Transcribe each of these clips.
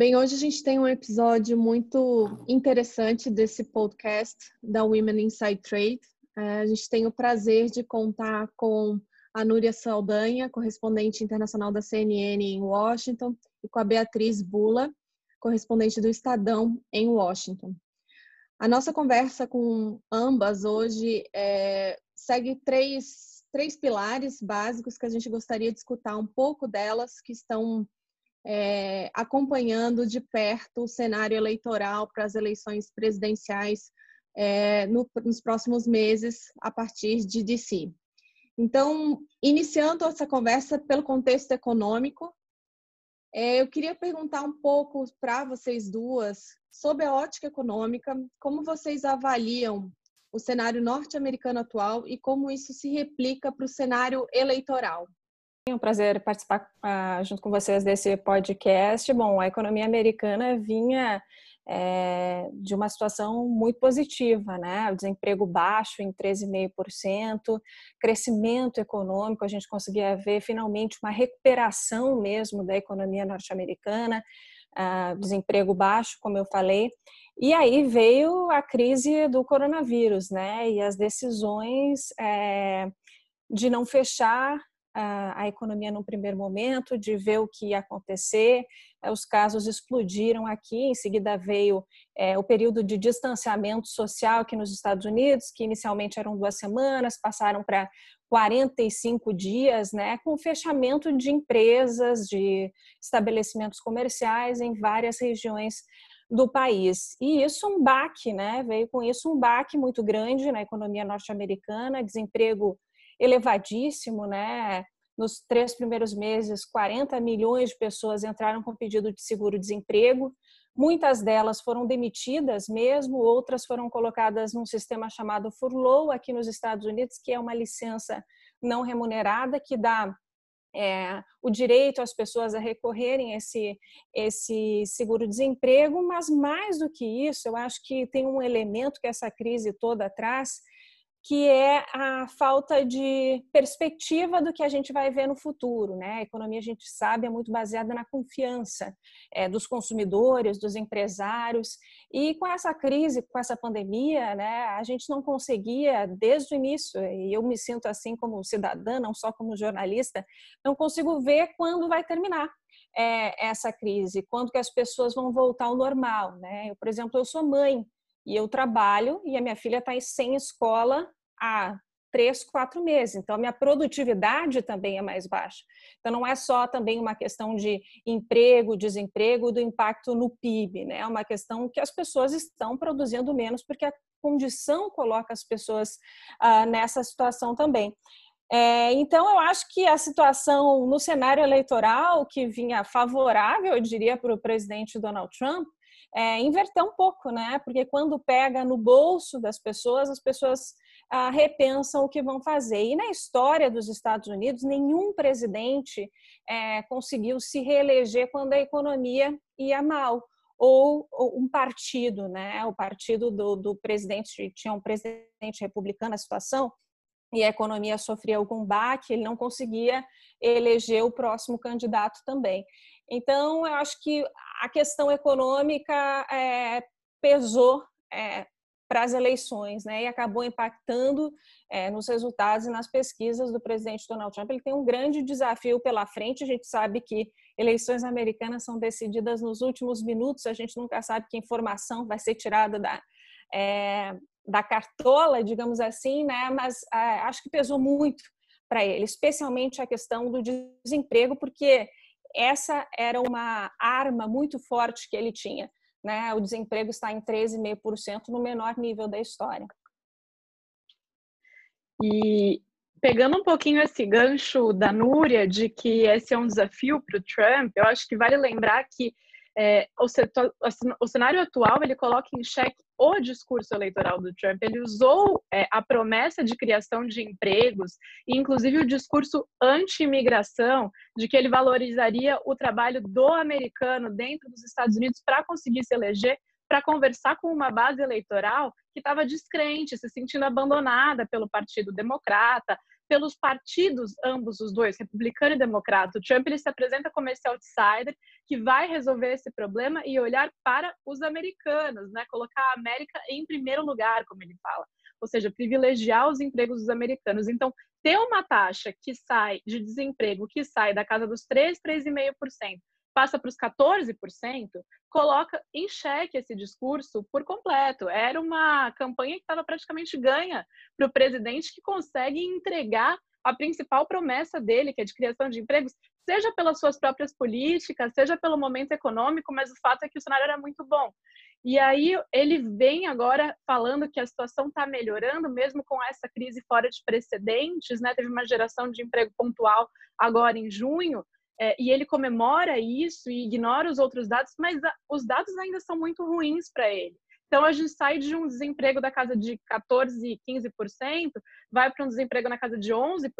Bem, hoje a gente tem um episódio muito interessante desse podcast da Women Inside Trade. É, a gente tem o prazer de contar com a Núria Saldanha, correspondente internacional da CNN em Washington, e com a Beatriz Bula, correspondente do Estadão em Washington. A nossa conversa com ambas hoje é, segue três, três pilares básicos que a gente gostaria de escutar um pouco delas, que estão é, acompanhando de perto o cenário eleitoral para as eleições presidenciais é, no, nos próximos meses, a partir de DC. Então, iniciando essa conversa pelo contexto econômico, é, eu queria perguntar um pouco para vocês duas sobre a ótica econômica, como vocês avaliam o cenário norte-americano atual e como isso se replica para o cenário eleitoral. Um prazer participar uh, junto com vocês desse podcast. Bom, a economia americana vinha é, de uma situação muito positiva, né? O desemprego baixo em 13,5%, crescimento econômico, a gente conseguia ver finalmente uma recuperação mesmo da economia norte-americana, uh, desemprego baixo, como eu falei. E aí veio a crise do coronavírus, né? E as decisões é, de não fechar a, economia no primeiro momento, de ver o que ia acontecer. É, os casos explodiram aqui, em seguida veio é, o período de distanciamento social aqui nos Estados Unidos, que inicialmente eram duas semanas, passaram para 45 dias, né, com fechamento de empresas, de estabelecimentos comerciais em várias regiões do país. E isso um baque, né? Veio com isso um baque muito grande na economia norte-americana, desemprego elevadíssimo, né? Nos três primeiros meses, 40 milhões de pessoas entraram com pedido de seguro-desemprego. Muitas delas foram demitidas mesmo, outras foram colocadas num sistema chamado furlough aqui nos Estados Unidos, que é uma licença não remunerada que dá é, o direito às pessoas a recorrerem esse, esse seguro-desemprego, mas mais do que isso, eu acho que tem um elemento que essa crise toda traz, que é a falta de perspectiva do que a gente vai ver no futuro. Né? A economia, a gente sabe, é muito baseada na confiança é, dos consumidores, dos empresários. E com essa crise, com essa pandemia, né, a gente não conseguia, desde o início, e eu me sinto assim como cidadã, não só como jornalista, não consigo ver quando vai terminar. É, essa crise, quando que as pessoas vão voltar ao normal, né? Eu, por exemplo, eu sou mãe, e eu trabalho e a minha filha está sem escola há três, quatro meses. Então, a minha produtividade também é mais baixa. Então, não é só também uma questão de emprego, desemprego, do impacto no PIB, né? É uma questão que as pessoas estão produzindo menos porque a condição coloca as pessoas ah, nessa situação também. É, então, eu acho que a situação no cenário eleitoral que vinha favorável, eu diria, para o presidente Donald Trump, é, inverter um pouco, né? Porque quando pega no bolso das pessoas, as pessoas ah, repensam o que vão fazer. E na história dos Estados Unidos, nenhum presidente é, conseguiu se reeleger quando a economia ia mal. Ou, ou um partido, né? O partido do, do presidente, tinha um presidente republicano, a situação, e a economia sofria algum baque, ele não conseguia eleger o próximo candidato também. Então, eu acho que a questão econômica é, pesou é, para as eleições, né? E acabou impactando é, nos resultados e nas pesquisas do presidente Donald Trump. Ele tem um grande desafio pela frente. A gente sabe que eleições americanas são decididas nos últimos minutos. A gente nunca sabe que informação vai ser tirada da é, da cartola, digamos assim, né? Mas acho que pesou muito para ele, especialmente a questão do desemprego, porque essa era uma arma muito forte que ele tinha. Né? O desemprego está em 13,5% no menor nível da história. E pegando um pouquinho esse gancho da Núria de que esse é um desafio para o Trump, eu acho que vale lembrar que é, o, o, cenário atual ele coloca em xeque o discurso eleitoral do Trump. Ele usou é, a promessa de criação de empregos e, inclusive, o discurso anti-imigração, de que ele valorizaria o trabalho do americano dentro dos Estados Unidos para conseguir se eleger, para conversar com uma base eleitoral que estava descrente, se sentindo abandonada pelo Partido Democrata, pelos partidos, ambos os dois, republicano e democrata. O Trump ele se apresenta como esse outsider que vai resolver esse problema e olhar para os americanos, né? colocar a América em primeiro lugar, como ele fala. Ou seja, privilegiar os empregos dos americanos. Então, ter uma taxa que sai de desemprego, que sai da casa dos 3, 3,5%, passa para os 14%, coloca em xeque esse discurso por completo. Era uma campanha que estava praticamente ganha para o presidente que consegue entregar a principal promessa dele, que é de criação de empregos, seja pelas suas próprias políticas, seja pelo momento econômico, mas o fato é que o cenário era muito bom. E aí ele vem agora falando que a situação está melhorando, mesmo com essa crise fora de precedentes, né? Teve uma geração de emprego pontual agora em junho, é, e ele comemora isso e ignora os outros dados, mas a, os dados ainda são muito ruins para ele. Então, a gente sai de um desemprego da casa de 14%, 15%, vai para um desemprego na casa de 11%,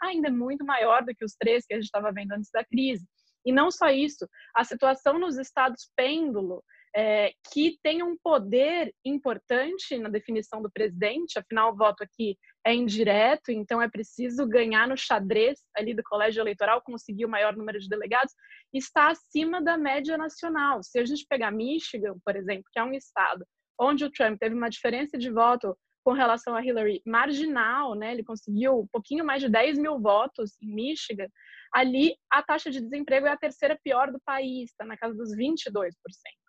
ainda é muito maior do que os 3% que a gente estava vendo antes da crise. E não só isso, a situação nos estados pêndulo é, que tem um poder importante na definição do presidente, afinal o voto aqui é indireto, então é preciso ganhar no xadrez ali do colégio eleitoral, conseguir o maior número de delegados, está acima da média nacional. Se a gente pegar Michigan, por exemplo, que é um estado onde o Trump teve uma diferença de voto com relação a Hillary marginal, né? Ele conseguiu um pouquinho mais de 10 mil votos em Michigan. Ali, a taxa de desemprego é a terceira pior do país, está na casa dos 22%,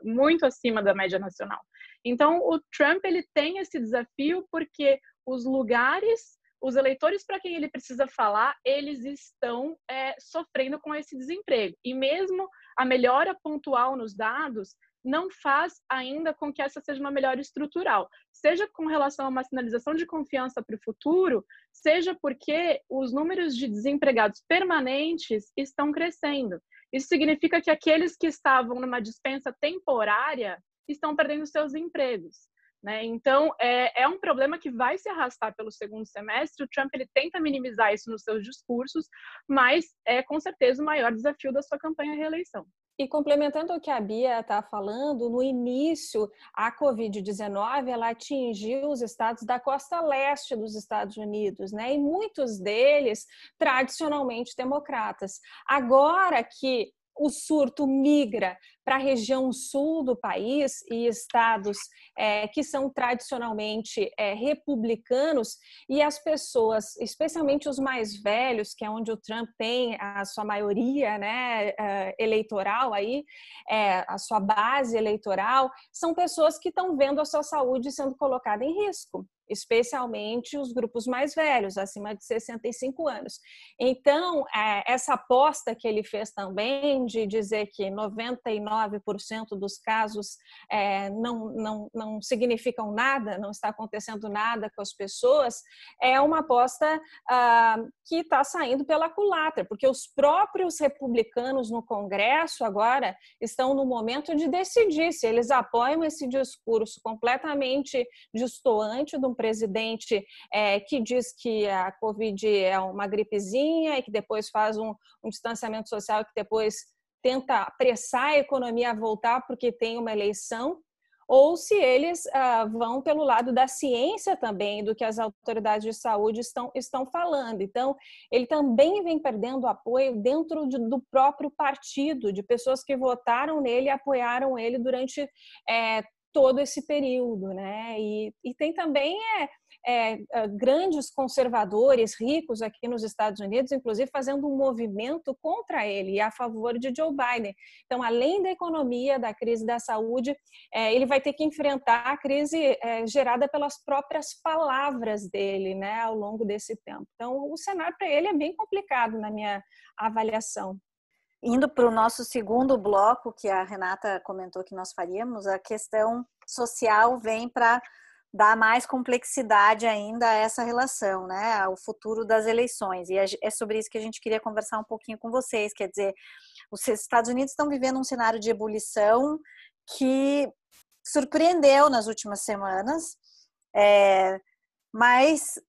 muito acima da média nacional. Então, o Trump ele tem esse desafio porque os lugares, os eleitores para quem ele precisa falar, eles estão é, sofrendo com esse desemprego. E mesmo a melhora pontual nos dados não faz ainda com que essa seja uma melhora estrutural, seja com relação a uma sinalização de confiança para o futuro, seja porque os números de desempregados permanentes estão crescendo. Isso significa que aqueles que estavam numa dispensa temporária estão perdendo seus empregos. Né? Então, é, é um problema que vai se arrastar pelo segundo semestre. O Trump ele tenta minimizar isso nos seus discursos, mas é com certeza o maior desafio da sua campanha reeleição. E complementando o que a Bia está falando, no início a Covid-19 ela atingiu os estados da costa leste dos Estados Unidos, né? E muitos deles tradicionalmente democratas. Agora que o surto migra para a região sul do país e estados é, que são tradicionalmente é, republicanos e as pessoas, especialmente os mais velhos, que é onde o Trump tem a sua maioria né, é, eleitoral aí, é, a sua base eleitoral, são pessoas que estão vendo a sua saúde sendo colocada em risco especialmente os grupos mais velhos, acima de 65 anos. Então, é, essa aposta que ele fez também de dizer que 99% dos casos é, não, não, não significam nada, não está acontecendo nada com as pessoas, é uma aposta ah, que está saindo pela culatra, porque os próprios republicanos no Congresso agora estão no momento de decidir se eles apoiam esse discurso completamente distoante do presidente é, que diz que a Covid é uma gripezinha e que depois faz um, um distanciamento social e que depois tenta apressar a economia a voltar porque tem uma eleição, ou se eles ah, vão pelo lado da ciência também, do que as autoridades de saúde estão, estão falando. Então, ele também vem perdendo apoio dentro de, do próprio partido, de pessoas que votaram nele e apoiaram ele durante é, todo esse período, né? E, e tem também é, é, é, grandes conservadores ricos aqui nos Estados Unidos, inclusive fazendo um movimento contra ele e a favor de Joe Biden. Então, além da economia, da crise da saúde, é, ele vai ter que enfrentar a crise é, gerada pelas próprias palavras dele, né, ao longo desse tempo. Então, o cenário para ele é bem complicado na minha avaliação. Indo para o nosso segundo bloco, que a Renata comentou que nós faríamos, a questão social vem para dá mais complexidade ainda a essa relação, né, ao futuro das eleições. E é sobre isso que a gente queria conversar um pouquinho com vocês. Quer dizer, os Estados Unidos estão vivendo um cenário de ebulição que surpreendeu nas últimas semanas, é, mas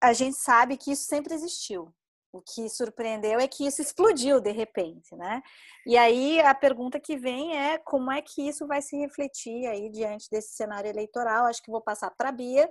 a gente sabe que isso sempre existiu. O que surpreendeu é que isso explodiu de repente, né? E aí a pergunta que vem é como é que isso vai se refletir aí diante desse cenário eleitoral? Acho que vou passar para a Bia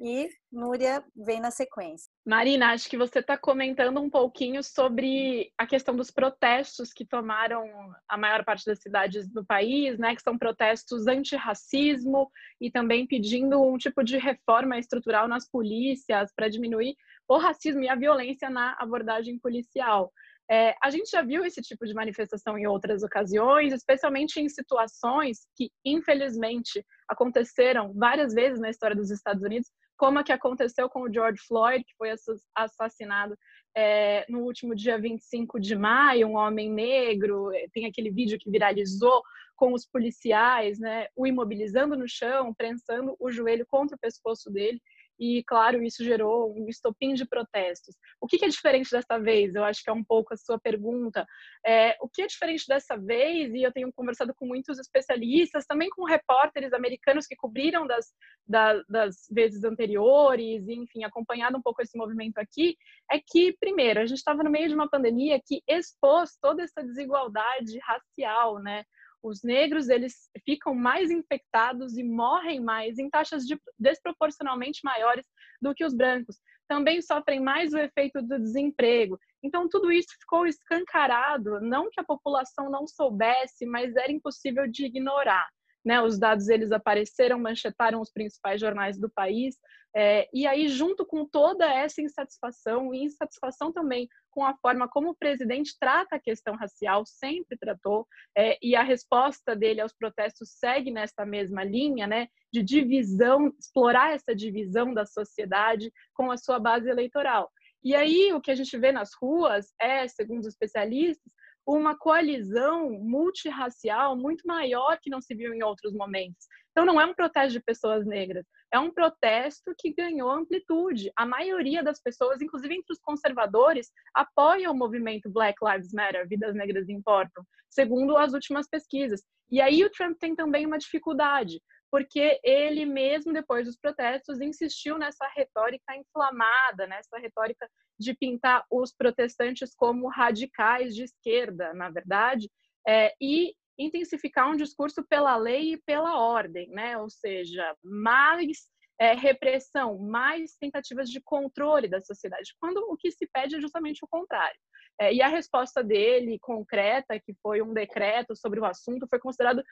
e Núria vem na sequência. Marina, acho que você está comentando um pouquinho sobre a questão dos protestos que tomaram a maior parte das cidades do país, né? Que são protestos antirracismo e também pedindo um tipo de reforma estrutural nas polícias para diminuir o racismo e a violência na abordagem policial. É, a gente já viu esse tipo de manifestação em outras ocasiões, especialmente em situações que, infelizmente, aconteceram várias vezes na história dos Estados Unidos, como a que aconteceu com o George Floyd, que foi assassinado é, no último dia 25 de maio, um homem negro, é, tem aquele vídeo que viralizou com os policiais, né, o imobilizando no chão, prensando o joelho contra o pescoço dele e, claro, isso gerou um estopim de protestos. O que, é diferente dessa vez? Eu acho que é um pouco a sua pergunta. É, o que é diferente dessa vez? E eu tenho conversado com muitos especialistas, também com repórteres americanos que cobriram das, das, das vezes anteriores, enfim, acompanhado um pouco esse movimento aqui, é que, primeiro, a gente estava no meio de uma pandemia que expôs toda essa desigualdade racial, né? Os negros eles ficam mais infectados e morrem mais em taxas de, desproporcionalmente maiores do que os brancos. Também sofrem mais o efeito do desemprego. Então, tudo isso ficou escancarado, não que a população não soubesse, mas era impossível de ignorar. Né, os dados eles apareceram, manchetaram os principais jornais do país, é, e aí junto com toda essa insatisfação e insatisfação também com a forma como o presidente trata a questão racial, sempre tratou, é, e a resposta dele aos protestos segue nesta mesma linha, né, de divisão, explorar essa divisão da sociedade com a sua base eleitoral. E aí o que a gente vê nas ruas é, segundo os especialistas, uma coalizão multirracial muito maior que não se viu em outros momentos. Então, não é um protesto de pessoas negras, é um protesto que ganhou amplitude. A maioria das pessoas, inclusive entre os conservadores, apoia o movimento Black Lives Matter, Vidas Negras Importam, segundo as últimas pesquisas. E aí o Trump tem também uma dificuldade, porque ele mesmo depois dos protestos insistiu nessa retórica inflamada, nessa retórica de pintar os protestantes como radicais de esquerda, na verdade, é, e intensificar um discurso pela lei e pela ordem, né? Ou seja, mais é, repressão, mais tentativas de controle da sociedade, quando o que se pede é justamente o contrário. É, e a resposta dele, concreta, que foi um decreto sobre o assunto, foi, considerado,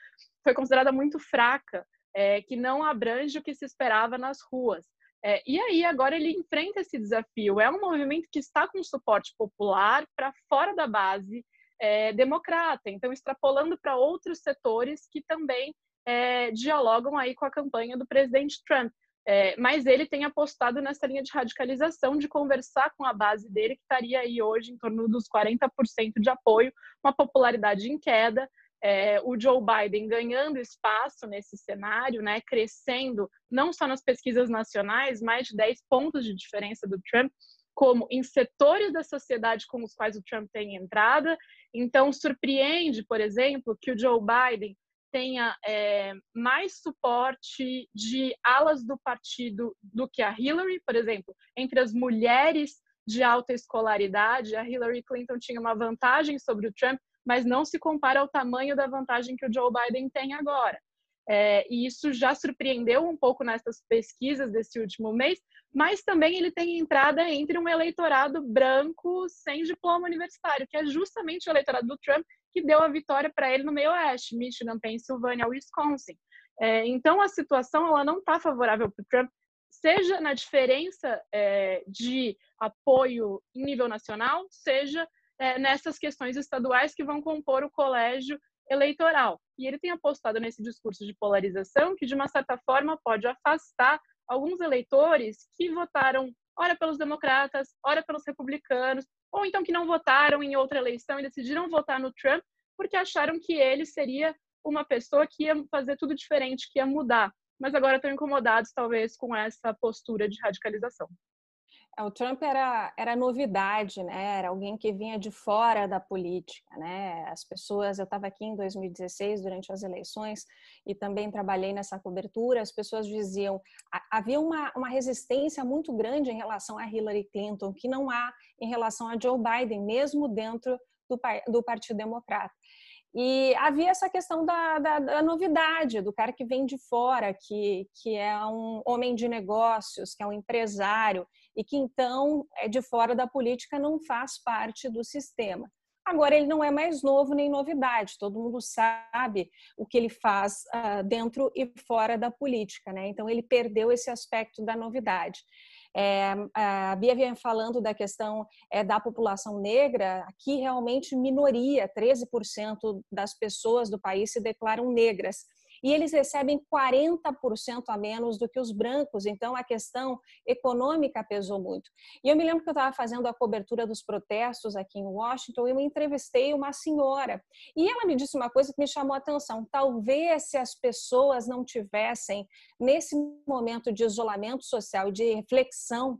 foi considerada muito fraca, é, que não abrange o que se esperava nas ruas. É, e aí, agora ele enfrenta esse desafio. É um movimento que está com suporte popular para fora da base é, democrata, então extrapolando para outros setores que também é, dialogam aí com a campanha do presidente Trump. É, mas ele tem apostado nessa linha de radicalização, de conversar com a base dele, que estaria aí hoje em torno dos 40% de apoio, uma popularidade em queda. É, o Joe Biden ganhando espaço nesse cenário, né, crescendo não só nas pesquisas nacionais, mais de 10 pontos de diferença do Trump, como em setores da sociedade com os quais o Trump tem entrada. Então, surpreende, por exemplo, que o Joe Biden tenha é, mais suporte de alas do partido do que a Hillary, por exemplo, entre as mulheres de alta escolaridade, a Hillary Clinton tinha uma vantagem sobre o Trump, mas não se compara ao tamanho da vantagem que o Joe Biden tem agora. É, e isso já surpreendeu um pouco nessas pesquisas desse último mês, mas também ele tem entrada entre um eleitorado branco sem diploma universitário, que é justamente o eleitorado do Trump que deu a vitória para ele no meio oeste, Michigan, Pensilvânia, Wisconsin. É, então a situação ela não está favorável para o Trump, seja na diferença é, de apoio em nível nacional, seja é, nessas questões estaduais que vão compor o colégio eleitoral. E ele tem apostado nesse discurso de polarização que, de uma certa forma, pode afastar alguns eleitores que votaram, ora pelos democratas, ora pelos republicanos, ou então que não votaram em outra eleição e decidiram votar no Trump porque acharam que ele seria uma pessoa que ia fazer tudo diferente, que ia mudar mas agora estão incomodados talvez com essa postura de radicalização. É, o Trump era, era novidade, né? Era alguém que vinha de fora da política, né? As pessoas, eu estava aqui em 2016 durante as eleições e também trabalhei nessa cobertura. As pessoas diziam havia uma, uma resistência muito grande em relação a Hillary Clinton que não há em relação a Joe Biden, mesmo dentro do, do Partido Democrata. E havia essa questão da, da, da, novidade, do cara que vem de fora, que, que é um homem de negócios, que é um empresário, e que então é de fora da política, não faz parte do sistema. Agora, ele não é mais novo nem novidade, todo mundo sabe o que ele faz uh, dentro e fora da política, né? Então, ele perdeu esse aspecto da novidade. É, a Bia vem falando da questão é, da população negra, aqui realmente minoria, 13% das pessoas do país se declaram negras e eles recebem 40% a menos do que os brancos, então a questão econômica pesou muito. E eu me lembro que eu estava fazendo a cobertura dos protestos aqui em Washington e eu entrevistei uma senhora e ela me disse uma coisa que me chamou a atenção. Talvez se as pessoas não tivessem, nesse momento de isolamento social, de reflexão,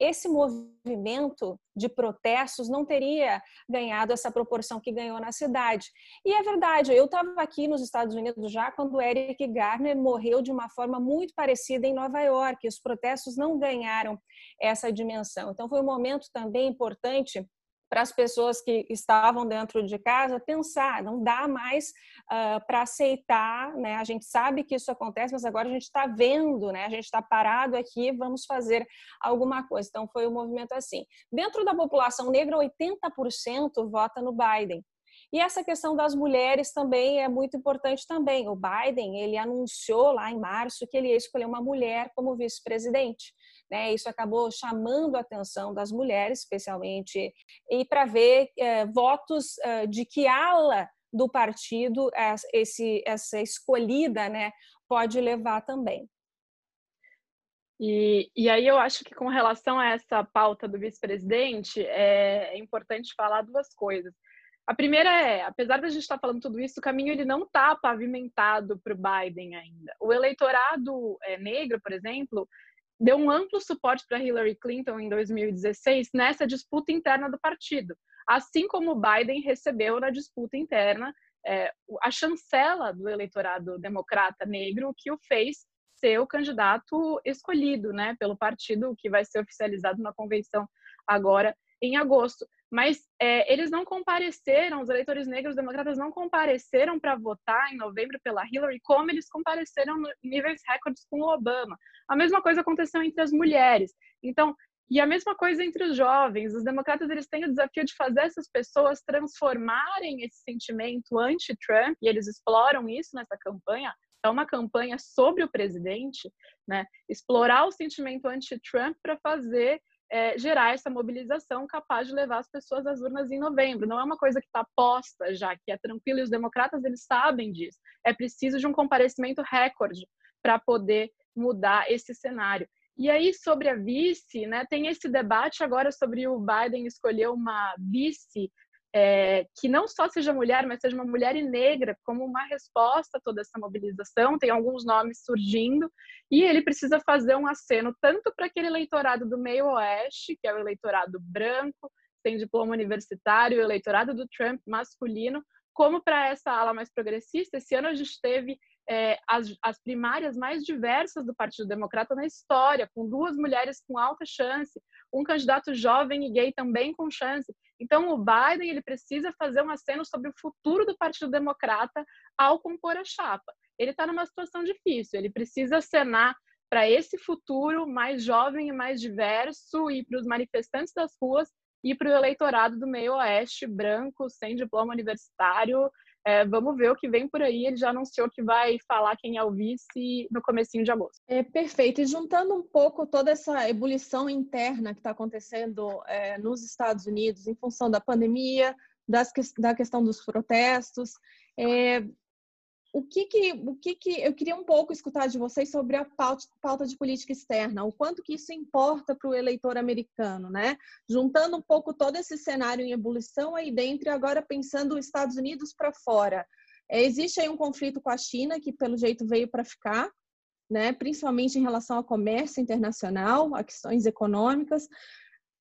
esse movimento de protestos não teria ganhado essa proporção que ganhou na cidade. E é verdade, eu estava aqui nos Estados Unidos já quando Eric Garner morreu de uma forma muito parecida em Nova York. Os protestos não ganharam essa dimensão. Então foi um momento também importante para as pessoas que estavam dentro de casa pensar, não dá mais uh, para aceitar, né? A gente sabe que isso acontece, mas agora a gente está vendo, né? A gente está parado aqui, vamos fazer alguma coisa. Então foi um movimento assim. Dentro da população negra, 80% vota no Biden. E essa questão das mulheres também é muito importante também. O Biden, ele anunciou lá em março que ele ia escolher uma mulher como vice-presidente. Né? Isso acabou chamando a atenção das mulheres, especialmente, e para ver é, votos é, de que ala do partido esse, essa escolhida né, pode levar também. E, e aí eu acho que com relação a essa pauta do vice-presidente, é, é importante falar duas coisas. A primeira é, apesar da gente estar falando tudo isso, o caminho ele não está pavimentado para o Biden ainda. O eleitorado é, negro, por exemplo, deu um amplo suporte para Hillary Clinton em 2016 nessa disputa interna do partido, assim como Biden recebeu na disputa interna é, a chancela do eleitorado democrata negro que o fez ser o candidato escolhido, né, pelo partido que vai ser oficializado na convenção agora em agosto mas é, eles não compareceram, os eleitores negros democratas não compareceram para votar em novembro pela Hillary como eles compareceram em níveis recordes com o Obama. A mesma coisa aconteceu entre as mulheres. Então, e a mesma coisa entre os jovens. Os democratas eles têm o desafio de fazer essas pessoas transformarem esse sentimento anti-Trump, e eles exploram isso nessa campanha. É uma campanha sobre o presidente, né? Explorar o sentimento anti-Trump para fazer é, gerar essa mobilização capaz de levar as pessoas às urnas em novembro. Não é uma coisa que está posta já, que é tranquilo, e os democratas eles sabem disso. É preciso de um comparecimento recorde para poder mudar esse cenário. E aí, sobre a vice, né, tem esse debate agora sobre o Biden escolher uma vice é, que não só seja mulher, mas seja uma mulher e negra, como uma resposta a toda essa mobilização. Tem alguns nomes surgindo, e ele precisa fazer um aceno tanto para aquele eleitorado do meio oeste, que é o eleitorado branco, sem diploma universitário, o eleitorado do Trump masculino, como para essa ala mais progressista. Esse ano a gente teve é, as, as, primárias mais diversas do Partido Democrata na história, com duas mulheres com alta chance, um candidato jovem e gay também com chance. Então, o Biden ele precisa fazer um aceno sobre o futuro do Partido Democrata ao compor a chapa. Ele está numa situação difícil, ele precisa acenar para esse futuro mais jovem e mais diverso e para os manifestantes das ruas e para o eleitorado do meio oeste, branco, sem diploma universitário, é, vamos ver o que vem por aí. Ele já anunciou que vai falar quem é o vice no comecinho de agosto. É perfeito. E juntando um pouco toda essa ebulição interna que está acontecendo é, nos Estados Unidos em função da pandemia, das, da questão dos protestos, é, o que que, o que que eu queria um pouco escutar de vocês sobre a pauta, pauta de política externa, o quanto que isso importa para o eleitor americano, né? Juntando um pouco todo esse cenário em ebulição aí dentro e agora pensando os Estados Unidos para fora. É, existe aí um conflito com a China que pelo jeito veio para ficar. né, principalmente em relação ao comércio internacional, a questões econômicas.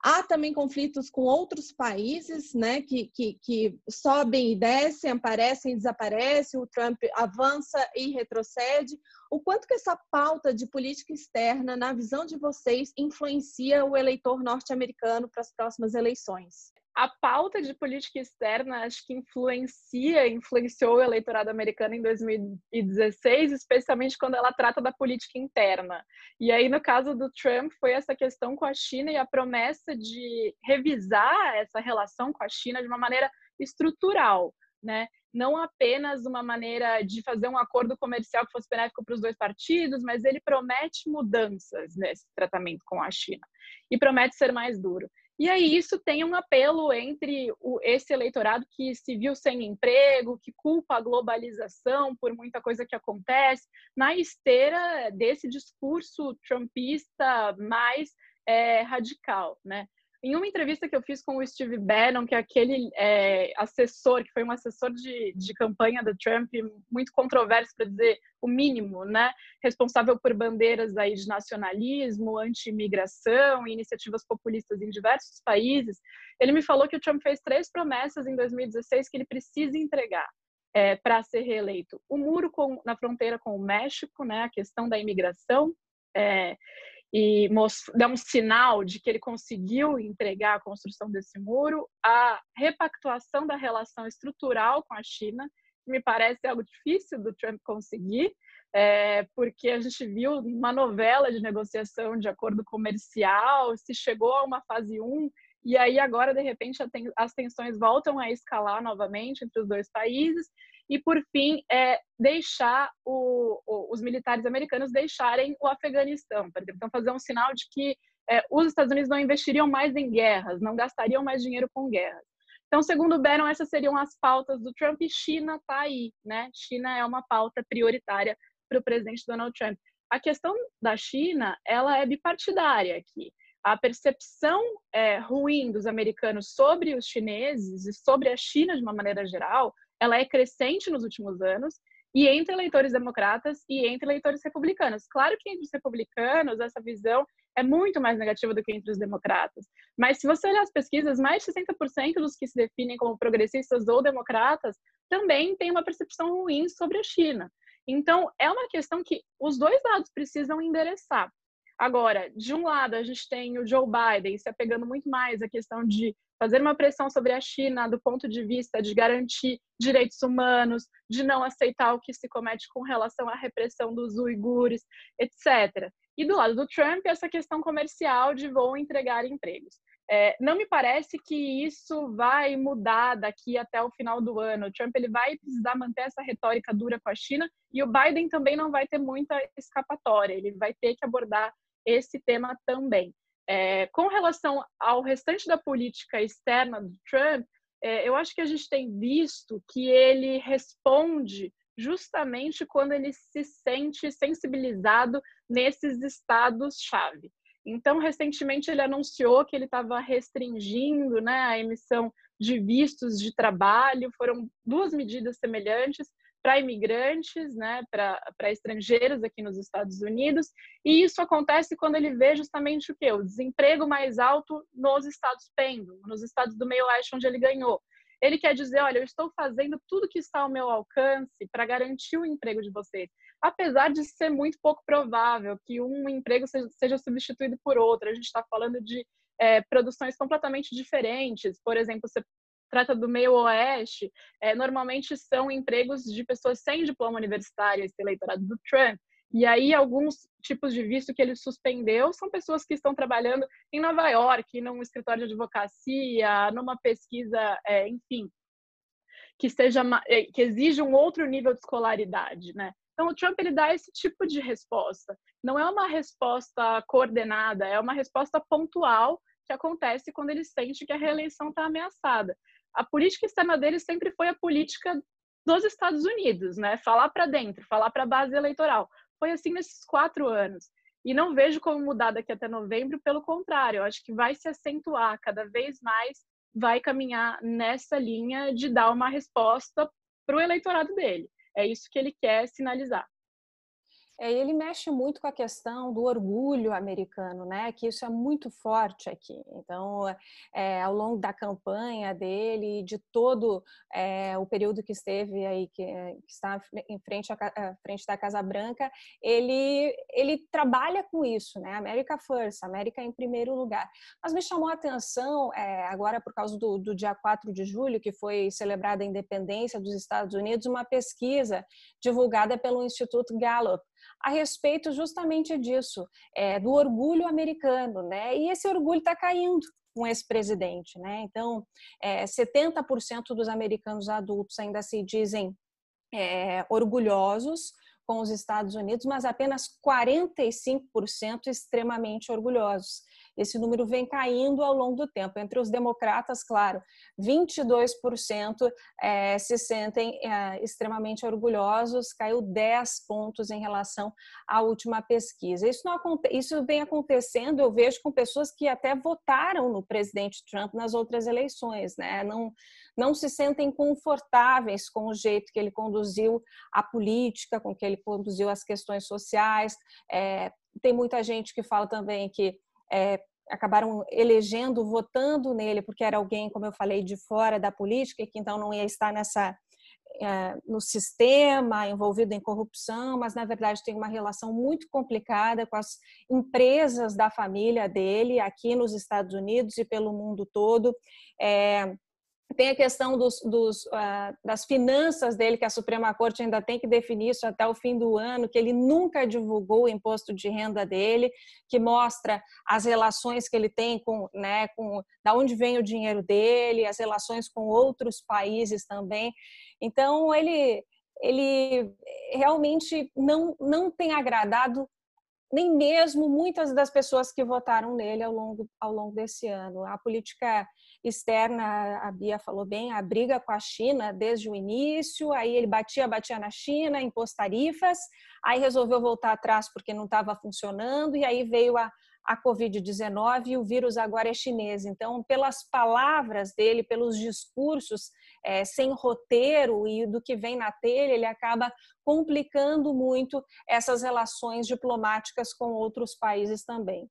Há também conflitos com outros países, né, que, que, que, sobem e descem, aparecem e desaparecem, o Trump avança e retrocede. O quanto que essa pauta de política externa, na visão de vocês, influencia o eleitor norte-americano para as próximas eleições? A pauta de política externa acho que influencia, influenciou o eleitorado americano em 2016, especialmente quando ela trata da política interna. E aí, no caso do Trump, foi essa questão com a China e a promessa de revisar essa relação com a China de uma maneira estrutural, né? Não apenas uma maneira de fazer um acordo comercial que fosse benéfico para os dois partidos, mas ele promete mudanças nesse tratamento com a China e promete ser mais duro. E aí isso tem um apelo entre o, esse eleitorado que se viu sem emprego, que culpa a globalização por muita coisa que acontece, na esteira desse discurso trumpista mais é, radical, né? Em uma entrevista que eu fiz com o Steve Bannon, que é aquele é, assessor, que foi um assessor de, de campanha do Trump, muito controverso, para dizer o mínimo, né? responsável por bandeiras aí de nacionalismo, anti-imigração iniciativas populistas em diversos países, ele me falou que o Trump fez três promessas em 2016 que ele precisa entregar. É, para ser reeleito. O muro com, na fronteira com o México, né, a questão da imigração, é, e dá um sinal de que ele conseguiu entregar a construção desse muro, a repactuação da relação estrutural com a China, que me parece algo difícil do Trump conseguir, é, porque a gente viu uma novela de negociação de acordo comercial, se chegou a uma fase 1, e aí agora, de repente, as tensões voltam a escalar novamente entre os dois países, e, por fim, é deixar o, os militares americanos deixarem o Afeganistão, por exemplo. Então, fazer um sinal de que é, os Estados Unidos não investiriam mais em guerras, não gastariam mais dinheiro com guerras. Então, segundo Bannon, essas seriam as pautas do Trump e China está aí, né? China é uma pauta prioritária para o presidente Donald Trump. A questão da China, ela é bipartidária aqui. A percepção é, ruim dos americanos sobre os chineses e sobre a China de uma maneira geral ela é crescente nos últimos anos e entre eleitores democratas e entre eleitores republicanos. Claro que entre os republicanos essa visão é muito mais negativa do que entre os democratas. Mas se você olhar as pesquisas, mais de 60% dos que se definem como progressistas ou democratas também têm uma percepção ruim sobre a China. Então, é uma questão que os dois lados precisam endereçar. Agora, de um lado, a gente tem o Joe Biden se apegando muito mais à questão de fazer uma pressão sobre a China do ponto de vista de garantir direitos humanos, de não aceitar o que se comete com relação à repressão dos uigures, etc. E do lado do Trump, essa questão comercial de vou entregar empregos. É, não me parece que isso vai mudar daqui até o final do ano. O Trump ele vai precisar manter essa retórica dura com a China e o Biden também não vai ter muita escapatória. Ele vai ter que abordar esse tema também. É, com relação ao restante da política externa do Trump, é, eu acho que a gente tem visto que ele responde justamente quando ele se sente sensibilizado nesses estados-chave. Então, recentemente, ele anunciou que ele estava restringindo né, a emissão de vistos de trabalho, foram duas medidas semelhantes para imigrantes, né, para estrangeiros aqui nos Estados Unidos, e isso acontece quando ele vê justamente o quê? O desemprego mais alto nos estados pêndulo, nos estados do meio oeste onde ele ganhou. Ele quer dizer, olha, eu estou fazendo tudo que está ao meu alcance para garantir o emprego de vocês, apesar de ser muito pouco provável que um emprego seja, substituído por outro. A gente está falando de é, produções completamente diferentes. Por exemplo, você trata do meio oeste, é, normalmente são empregos de pessoas sem diploma universitário, esse eleitorado do Trump. E aí, alguns tipos de visto que ele suspendeu são pessoas que estão trabalhando em Nova York, num escritório de advocacia, numa pesquisa, é, enfim, que seja é, que exija um outro nível de escolaridade, né? Então, o Trump ele dá esse tipo de resposta. Não é uma resposta coordenada, é uma resposta pontual que acontece quando ele sente que a reeleição está ameaçada a política externa dele sempre foi a política dos Estados Unidos, né? Falar para dentro, falar para a base eleitoral. Foi assim nesses quatro anos. E não vejo como mudar daqui até novembro, pelo contrário, eu acho que vai se acentuar cada vez mais, vai caminhar nessa linha de dar uma resposta para o eleitorado dele. É isso que ele quer sinalizar. É, ele mexe muito com a questão do orgulho americano, né? Que isso é muito forte aqui. Então, é, ao longo da campanha dele, de todo é, o período que esteve aí, que, que está em frente à frente da Casa Branca, ele ele trabalha com isso, né? América First, América em primeiro lugar. Mas me chamou a atenção é, agora por causa do, do dia 4 de julho, que foi celebrada a independência dos Estados Unidos, uma pesquisa divulgada pelo Instituto Gallup a respeito justamente disso, é, do orgulho americano, né? E esse orgulho está caindo com esse presidente, né? Então, é, 70% dos americanos adultos ainda se dizem é, orgulhosos com os Estados Unidos, mas apenas 45% extremamente orgulhosos. Esse número vem caindo ao longo do tempo. Entre os democratas, claro, 22% é, se sentem é, extremamente orgulhosos, caiu 10 pontos em relação à última pesquisa. Isso, não, isso vem acontecendo, eu vejo, com pessoas que até votaram no presidente Trump nas outras eleições, né? Não, não se sentem confortáveis com o jeito que ele conduziu a política, com que ele conduziu as questões sociais. É, tem muita gente que fala também que é, acabaram elegendo, votando nele, porque era alguém, como eu falei, de fora da política, que então não ia estar nessa é, no sistema, envolvido em corrupção, mas na verdade tem uma relação muito complicada com as empresas da família dele aqui nos Estados Unidos e pelo mundo todo. É, tem a questão dos, dos, uh, das finanças dele, que a Suprema Corte ainda tem que definir isso até o fim do ano, que ele nunca divulgou o imposto de renda dele, que mostra as relações que ele tem com, né, com da onde vem o dinheiro dele, as relações com outros países também. Então, ele, ele realmente não, não tem agradado nem mesmo muitas das pessoas que votaram nele ao longo, ao longo desse ano. A política externa, a Bia falou bem, a briga com a China desde o início, aí ele batia, batia na China, impôs tarifas, aí resolveu voltar atrás porque não estava funcionando, e aí veio a, a Covid-19 e o vírus agora é chinês. Então, pelas palavras dele, pelos discursos é, sem roteiro e do que vem na telha, ele acaba complicando muito essas relações diplomáticas com outros países também.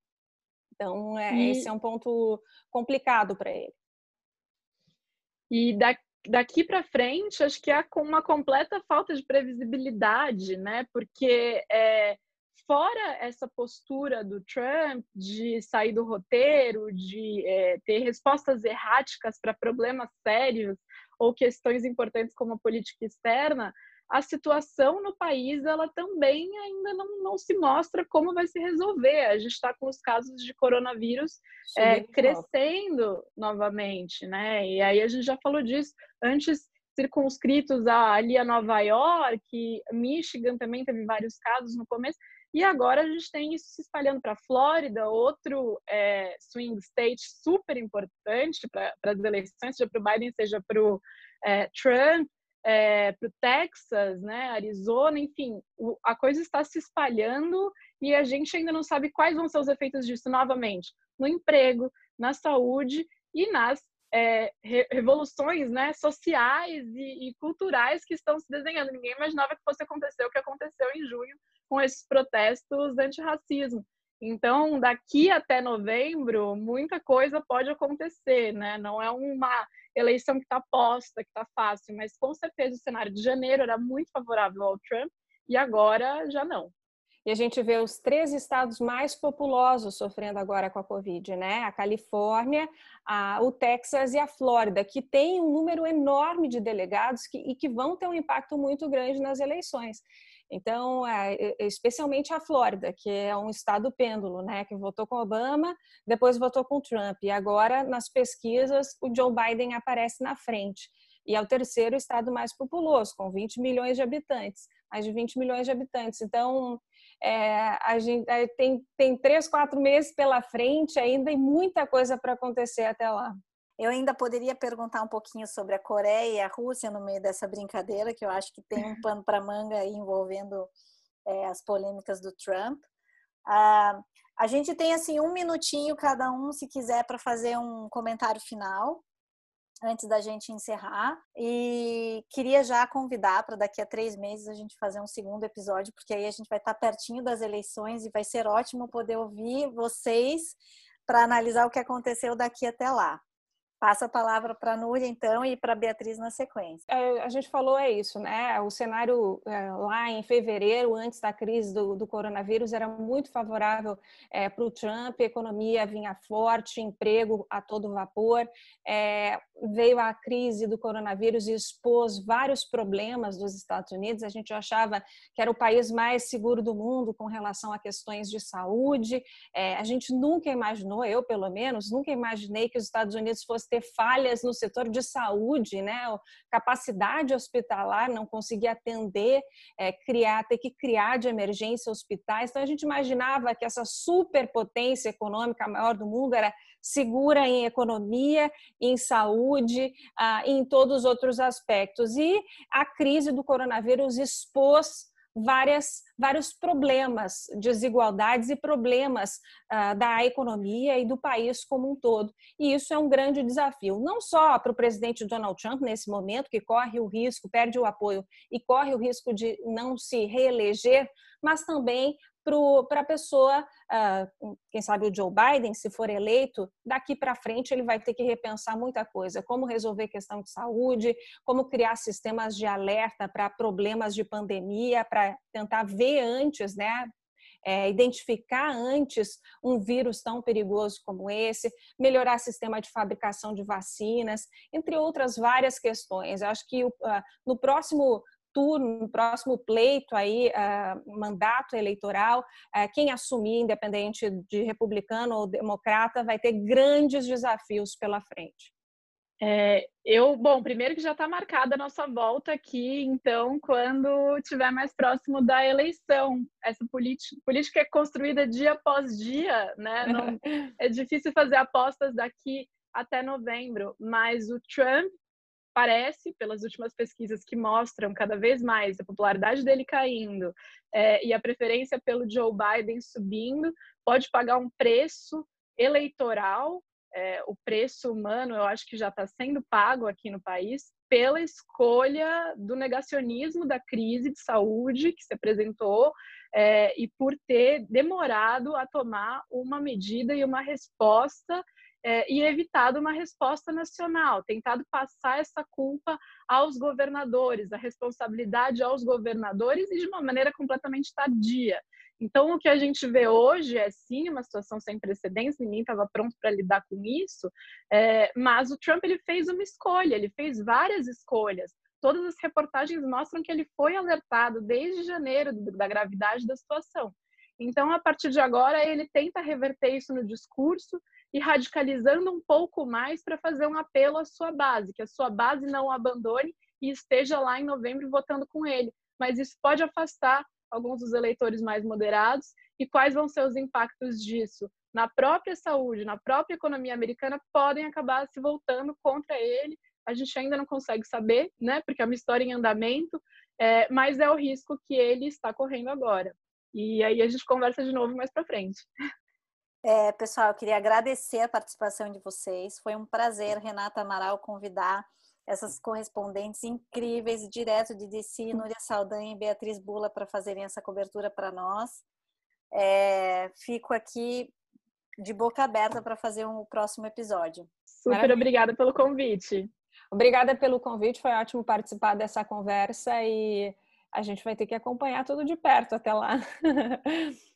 Então, é, e... esse é um ponto complicado para ele. E daqui para frente, acho que há uma completa falta de previsibilidade, né? Porque é, fora essa postura do Trump de sair do roteiro, de é, ter respostas erráticas para problemas sérios ou questões importantes como a política externa, a situação no país ela também ainda não, não se mostra como vai se resolver. A gente está com os casos de coronavírus é, crescendo novamente, né? E aí a gente já falou disso antes circunscritos ali a Nova York, Michigan também teve vários casos no começo, e agora a gente tem isso se espalhando para a Flórida, outro é, swing state super importante para as eleições, seja para o Biden, seja para o é, Trump é, para o Texas, né, Arizona, enfim, o, a coisa está se espalhando e a gente ainda não sabe quais vão ser os efeitos disso novamente no emprego, na saúde e nas é, re, revoluções né, sociais e, e, culturais que estão se desenhando. Ninguém imaginava que fosse acontecer o que aconteceu em junho com esses protestos anti-racismo. Então, daqui até novembro, muita coisa pode acontecer, né? Não é uma eleição que está posta, que está fácil, mas com certeza o cenário de janeiro era muito favorável ao Trump e agora já não. E a gente vê os três estados mais populosos sofrendo agora com a Covid, né? A Califórnia, a, o Texas e a Flórida, que tem um número enorme de delegados que, e que vão ter um impacto muito grande nas eleições. Então, é, especialmente a Flórida, que é um estado pêndulo, né, que votou com Obama, depois votou com Trump, e agora nas pesquisas o Joe Biden aparece na frente. E é o terceiro estado mais populoso, com 20 milhões de habitantes, mais de 20 milhões de habitantes. Então, é, a gente é, tem, tem três, quatro meses pela frente ainda e muita coisa para acontecer até lá. Eu ainda poderia perguntar um pouquinho sobre a Coreia e a Rússia no meio dessa brincadeira, que eu acho que tem um pano para manga envolvendo é, as polêmicas do Trump. Ah, a gente tem assim um minutinho cada um, se quiser, para fazer um comentário final. antes da gente encerrar. E queria já convidar para daqui a três meses a gente fazer um segundo episódio, porque aí a gente vai estar pertinho das eleições e vai ser ótimo poder ouvir vocês para analisar o que aconteceu daqui até lá. Passa a palavra para a Núria, então, e para a Beatriz na sequência. É, a gente falou é isso, né? O cenário é, lá em fevereiro, antes da crise do, do coronavírus, era muito favorável é, para o Trump, economia vinha forte, emprego a todo vapor. É, veio a crise do coronavírus e expôs vários problemas dos Estados Unidos. A gente achava que era o país mais seguro do mundo com relação a questões de saúde. É, a gente nunca imaginou, eu pelo menos, nunca imaginei que os Estados Unidos fosse ter falhas no setor de saúde, né? Capacidade hospitalar, não conseguir atender, é, criar, ter que criar de emergência hospitais. Então a gente imaginava que essa superpotência econômica maior do mundo era segura em economia, em saúde, ah, em todos os outros aspectos. E a crise do coronavírus expôs várias, vários problemas, desigualdades e problemas uh, da economia e do país como um todo. E isso é um grande desafio, não só para o presidente Donald Trump nesse momento, que corre o risco, perde o apoio e corre o risco de não se reeleger, mas também para a pessoa, uh, quem sabe o Joe Biden, se for eleito, daqui para frente ele vai ter que repensar muita coisa, como resolver questão de saúde, como criar sistemas de alerta para problemas de pandemia, para tentar ver antes, né, é, identificar antes um vírus tão perigoso como esse, melhorar o sistema de fabricação de vacinas, entre outras várias questões. Eu acho que uh, no próximo turno, no próximo pleito aí, uh, mandato eleitoral, uh, quem assumir, independente de republicano ou democrata, vai ter grandes desafios pela frente. É, eu, bom, primeiro que já está marcada a nossa volta aqui, então, quando estiver mais próximo da eleição. Essa política, política é construída dia após dia, né? Não, é difícil fazer apostas daqui até novembro, mas o Trump parece, pelas últimas pesquisas que mostram cada vez mais a popularidade dele caindo é, e a preferência pelo Joe Biden subindo, pode pagar um preço eleitoral. É, o preço humano, eu acho que já está sendo pago aqui no país pela escolha do negacionismo da crise de saúde que se apresentou é, e por ter demorado a tomar uma medida e uma resposta é, e evitado uma resposta nacional, tentado passar essa culpa aos governadores, a responsabilidade aos governadores e de uma maneira completamente tardia. Então, o que a gente vê hoje é sim uma situação sem precedentes, ninguém estava pronto para lidar com isso, é, mas o Trump ele fez uma escolha, ele fez várias escolhas. Todas as reportagens mostram que ele foi alertado desde janeiro da gravidade da situação. Então, a partir de agora, ele tenta reverter isso no discurso e radicalizando um pouco mais para fazer um apelo à sua base, que a sua base não o abandone e esteja lá em novembro votando com ele. Mas isso pode afastar alguns dos eleitores mais moderados. E quais vão ser os impactos disso? Na própria saúde, na própria economia americana, podem acabar se voltando contra ele. A gente ainda não consegue saber, né? Porque é uma história em andamento, é, mas é o risco que ele está correndo agora. E aí a gente conversa de novo mais para frente. É, pessoal, eu queria agradecer a participação de vocês. Foi um prazer, Renata Amaral, convidar essas correspondentes incríveis, direto de DC, Núria Saldanha e Beatriz Bula, para fazerem essa cobertura para nós. É, fico aqui de boca aberta para fazer um próximo episódio. Super Maravilha. obrigada pelo convite. Obrigada pelo convite, foi ótimo participar dessa conversa e a gente vai ter que acompanhar tudo de perto até lá.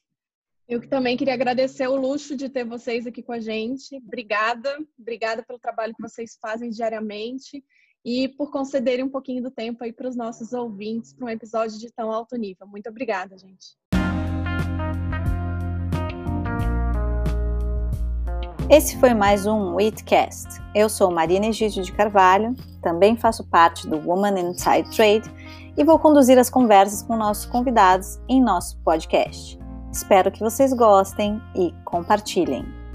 Eu também queria agradecer o luxo de ter vocês aqui com a gente. Obrigada, obrigada pelo trabalho que vocês fazem diariamente e por concederem um pouquinho do tempo aí para os nossos ouvintes para um episódio de tão alto nível. Muito obrigada, gente. Esse foi mais um Witcast. Eu sou Marina Egídio de Carvalho, também faço parte do Woman Inside Trade e vou conduzir as conversas com nossos convidados em nosso podcast. Espero que vocês gostem e compartilhem.